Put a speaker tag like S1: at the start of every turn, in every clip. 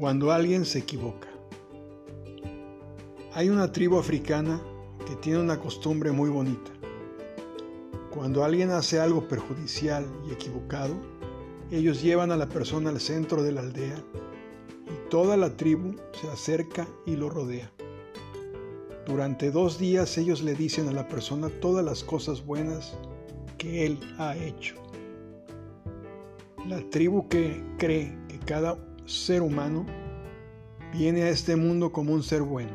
S1: Cuando alguien se equivoca. Hay una tribu africana que tiene una costumbre muy bonita. Cuando alguien hace algo perjudicial y equivocado, ellos llevan a la persona al centro de la aldea y toda la tribu se acerca y lo rodea. Durante dos días ellos le dicen a la persona todas las cosas buenas que él ha hecho. La tribu que cree que cada ser humano viene a este mundo como un ser bueno.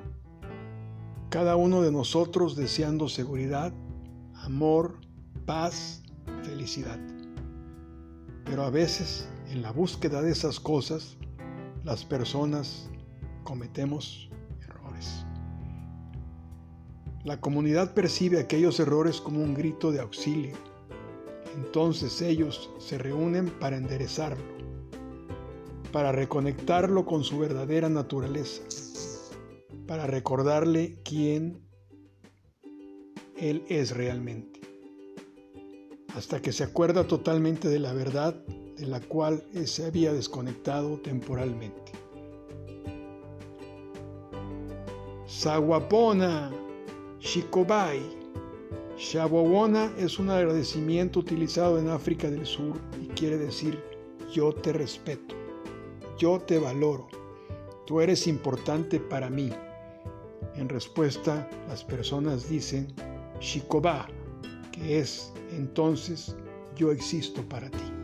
S1: Cada uno de nosotros deseando seguridad, amor, paz, felicidad. Pero a veces, en la búsqueda de esas cosas, las personas cometemos errores. La comunidad percibe aquellos errores como un grito de auxilio. Entonces ellos se reúnen para enderezarlo para reconectarlo con su verdadera naturaleza, para recordarle quién Él es realmente, hasta que se acuerda totalmente de la verdad de la cual se había desconectado temporalmente. Sawapona, Shikobai. Shabowona es un agradecimiento utilizado en África del Sur y quiere decir yo te respeto yo te valoro, tú eres importante para mí. En respuesta, las personas dicen Shikoba, que es entonces yo existo para ti.